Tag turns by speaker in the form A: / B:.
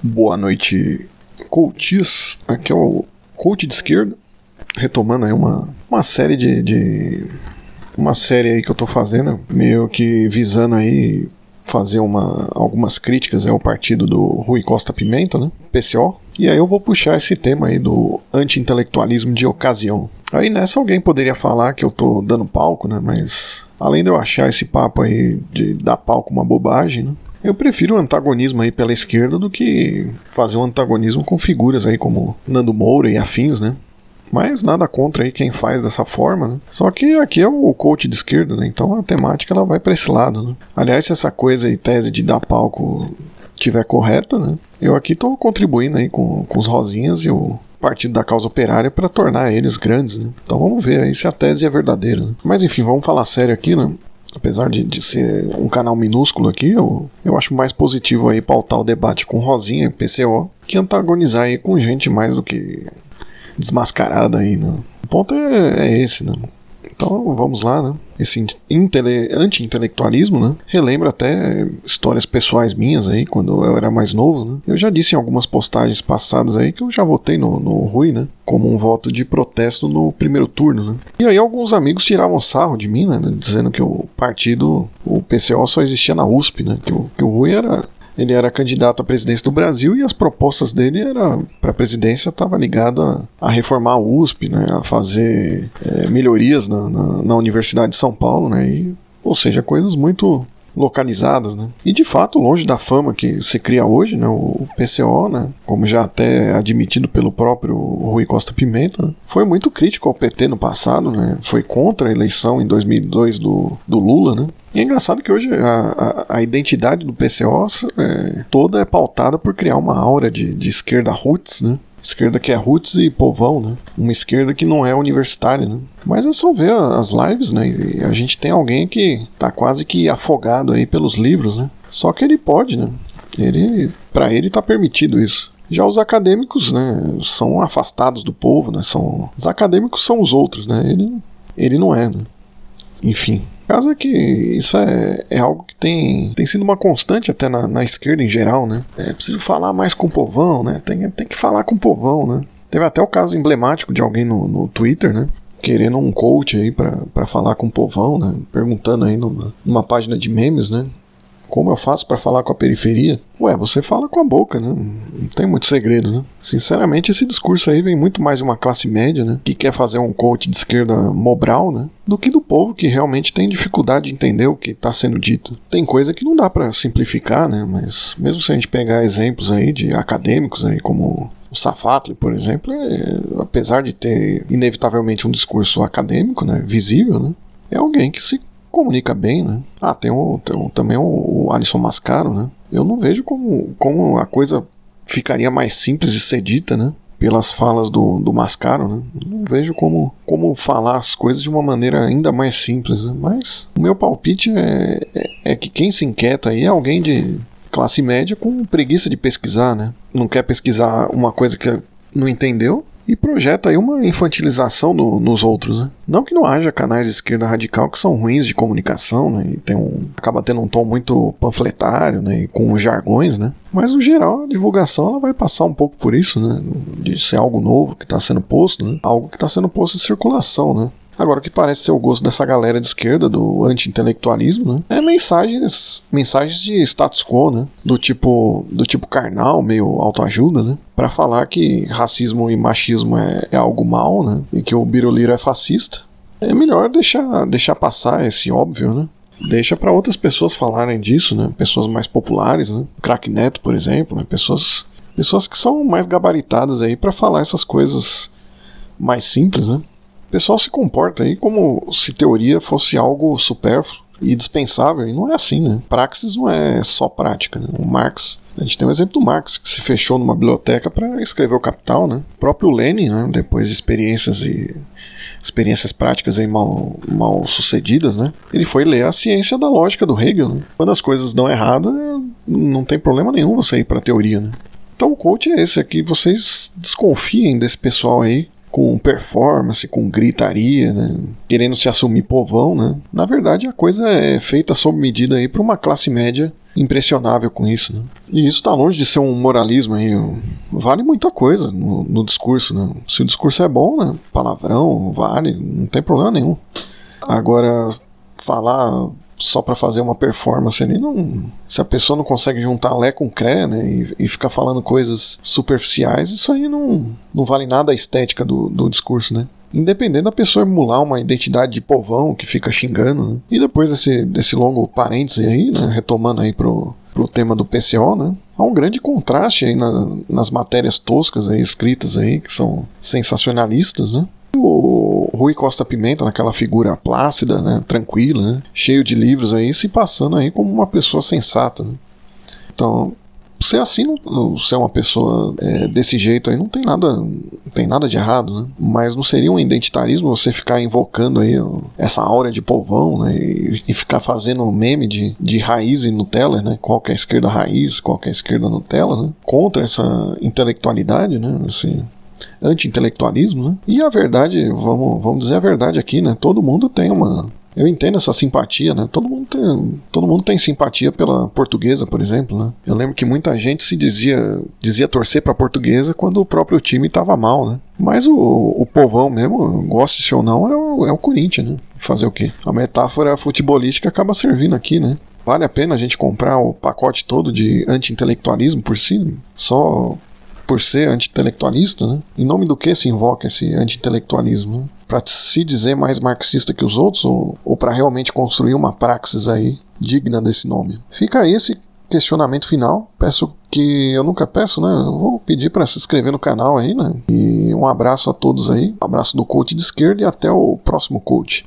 A: Boa noite, coaches. Aqui é o coach de esquerda, retomando aí uma, uma série de, de, uma série aí que eu tô fazendo, meio que visando aí fazer uma, algumas críticas ao partido do Rui Costa Pimenta, né? PCO. E aí eu vou puxar esse tema aí do anti-intelectualismo de ocasião. Aí nessa alguém poderia falar que eu tô dando palco, né? Mas além de eu achar esse papo aí de dar palco uma bobagem, né? Eu prefiro o antagonismo aí pela esquerda do que fazer um antagonismo com figuras aí como Nando Moura e afins, né? Mas nada contra aí quem faz dessa forma, né? Só que aqui é o coach de esquerda, né? Então a temática ela vai para esse lado, né? Aliás, se essa coisa e tese de dar palco tiver correta, né? Eu aqui estou contribuindo aí com, com os rosinhas e o Partido da Causa Operária para tornar eles grandes, né? Então vamos ver aí se a tese é verdadeira. Né? Mas enfim, vamos falar sério aqui, né? Apesar de, de, ser um canal minúsculo aqui, eu, eu acho mais positivo aí pautar o debate com Rosinha e PCO que antagonizar aí com gente mais do que desmascarada aí, né? O ponto é, é esse, né? Então vamos lá, né? Esse anti-intelectualismo, né? Relembra até histórias pessoais minhas aí, quando eu era mais novo, né? Eu já disse em algumas postagens passadas aí que eu já votei no, no Rui, né? Como um voto de protesto no primeiro turno, né? E aí alguns amigos tiravam sarro de mim, né? Dizendo que o partido, o PCO só existia na USP, né? Que o, que o Rui era ele era candidato à presidência do Brasil e as propostas dele era para a presidência estava ligada a, reformar a USP, né, a fazer é, melhorias na, na, na, Universidade de São Paulo, né, e, ou seja, coisas muito localizadas, né? E de fato, longe da fama que se cria hoje, né, o PCO, né, como já até admitido pelo próprio Rui Costa Pimenta, né, foi muito crítico ao PT no passado, né? Foi contra a eleição em 2002 do, do Lula, né? E é engraçado que hoje a, a, a identidade do PCO é, toda é pautada por criar uma aura de, de esquerda roots, né? Esquerda que é roots e povão, né? Uma esquerda que não é universitária, né? Mas é só ver as lives, né? E a gente tem alguém que tá quase que afogado aí pelos livros, né? Só que ele pode, né? Ele, para ele tá permitido isso. Já os acadêmicos, né, são afastados do povo, né? São os acadêmicos são os outros, né? Ele, ele não é, né? Enfim, caso é que isso é, é algo que tem, tem sido uma constante até na, na esquerda em geral, né? É preciso falar mais com o povão, né? Tem, tem que falar com o povão, né? Teve até o caso emblemático de alguém no, no Twitter, né? Querendo um coach aí para falar com o povão, né? Perguntando aí numa, numa página de memes, né? Como eu faço para falar com a periferia? Ué, você fala com a boca, né? Não tem muito segredo, né? Sinceramente, esse discurso aí vem muito mais de uma classe média, né? Que quer fazer um coach de esquerda mobral, né? Do que do povo que realmente tem dificuldade de entender o que está sendo dito. Tem coisa que não dá para simplificar, né? Mas mesmo se a gente pegar exemplos aí de acadêmicos aí como o Safatli, por exemplo, é, apesar de ter inevitavelmente um discurso acadêmico, né, visível, né, é alguém que se comunica bem, né? Ah, tem, o, tem o, também o, Alisson Mascaro, né? Eu não vejo como, como a coisa ficaria mais simples de ser dita, né? Pelas falas do, do Mascaro, né? Não vejo como, como falar as coisas de uma maneira ainda mais simples, né? Mas o meu palpite é, é, é que quem se inquieta aí é alguém de classe média com preguiça de pesquisar, né? Não quer pesquisar uma coisa que não entendeu e projeta aí uma infantilização no, nos outros. Né? Não que não haja canais de esquerda radical que são ruins de comunicação, né? e tem um, acaba tendo um tom muito panfletário né? e com jargões, né? mas no geral a divulgação ela vai passar um pouco por isso, né? de ser algo novo que está sendo posto, né? algo que está sendo posto em circulação. Né? Agora, o que parece ser o gosto dessa galera de esquerda, do anti-intelectualismo, né? É mensagens, mensagens de status quo, né? Do tipo, do tipo carnal, meio autoajuda, né? Para falar que racismo e machismo é, é algo mal, né? E que o Biruliro é fascista. É melhor deixar, deixar passar esse óbvio, né? Deixa para outras pessoas falarem disso, né? Pessoas mais populares, né? Crack Neto, por exemplo, né? Pessoas, pessoas que são mais gabaritadas aí para falar essas coisas mais simples, né? O pessoal se comporta aí como se teoria fosse algo supérfluo e dispensável, e não é assim, né? Praxis não é só prática, né? O Marx, a gente tem o exemplo do Marx, que se fechou numa biblioteca para escrever o Capital, né? O próprio Lenin, né? depois de experiências e experiências práticas aí mal, mal sucedidas, né? Ele foi ler a ciência da lógica do Hegel, né? Quando as coisas dão errado, não tem problema nenhum você ir para a teoria, né? Então o coach é esse aqui, vocês desconfiem desse pessoal aí com performance, com gritaria, né? querendo se assumir povão, né? Na verdade, a coisa é feita sob medida aí para uma classe média impressionável com isso. Né? E isso está longe de ser um moralismo aí. Vale muita coisa no, no discurso. Né? Se o discurso é bom, né? palavrão, vale, não tem problema nenhum. Agora, falar só para fazer uma performance ali, não, se a pessoa não consegue juntar Lé com Cré, né, e, e, ficar falando coisas superficiais, isso aí não, não vale nada a estética do, do discurso, né. Independente da pessoa emular uma identidade de povão que fica xingando, né? E depois desse, desse longo parêntese aí, né, retomando aí pro, pro tema do PCO, né, há um grande contraste aí na, nas matérias toscas aí, escritas aí, que são sensacionalistas, né, o Rui Costa Pimenta, naquela figura plácida, né, tranquila, né, cheio de livros aí, se passando aí como uma pessoa sensata. Né? Então, ser assim, ser uma pessoa é, desse jeito aí, não tem nada, não tem nada de errado, né? Mas não seria um identitarismo você ficar invocando aí essa aura de povão, né? E, e, ficar fazendo meme de, de raiz e Nutella, né? Qual é a esquerda raiz, qual é a esquerda Nutella, né? Contra essa intelectualidade, né? Esse, anti-intelectualismo, né? E a verdade, vamos, vamos dizer a verdade aqui, né? Todo mundo tem uma. Eu entendo essa simpatia, né? Todo mundo tem, todo mundo tem simpatia pela portuguesa, por exemplo, né? Eu lembro que muita gente se dizia, dizia torcer para a portuguesa quando o próprio time estava mal, né? Mas o, o povão mesmo, goste ou não, é o, é o Corinthians, né? Fazer o quê? A metáfora futebolística acaba servindo aqui, né? Vale a pena a gente comprar o pacote todo de anti-intelectualismo por si? Só por ser anti-intelectualista, né? em nome do que se invoca esse anti-intelectualismo? Né? Para se dizer mais marxista que os outros ou, ou para realmente construir uma praxis aí digna desse nome? Fica esse questionamento final. Peço que eu nunca peço, né? Eu vou pedir para se inscrever no canal aí, né? E um abraço a todos aí. Um abraço do coach de esquerda e até o próximo coach.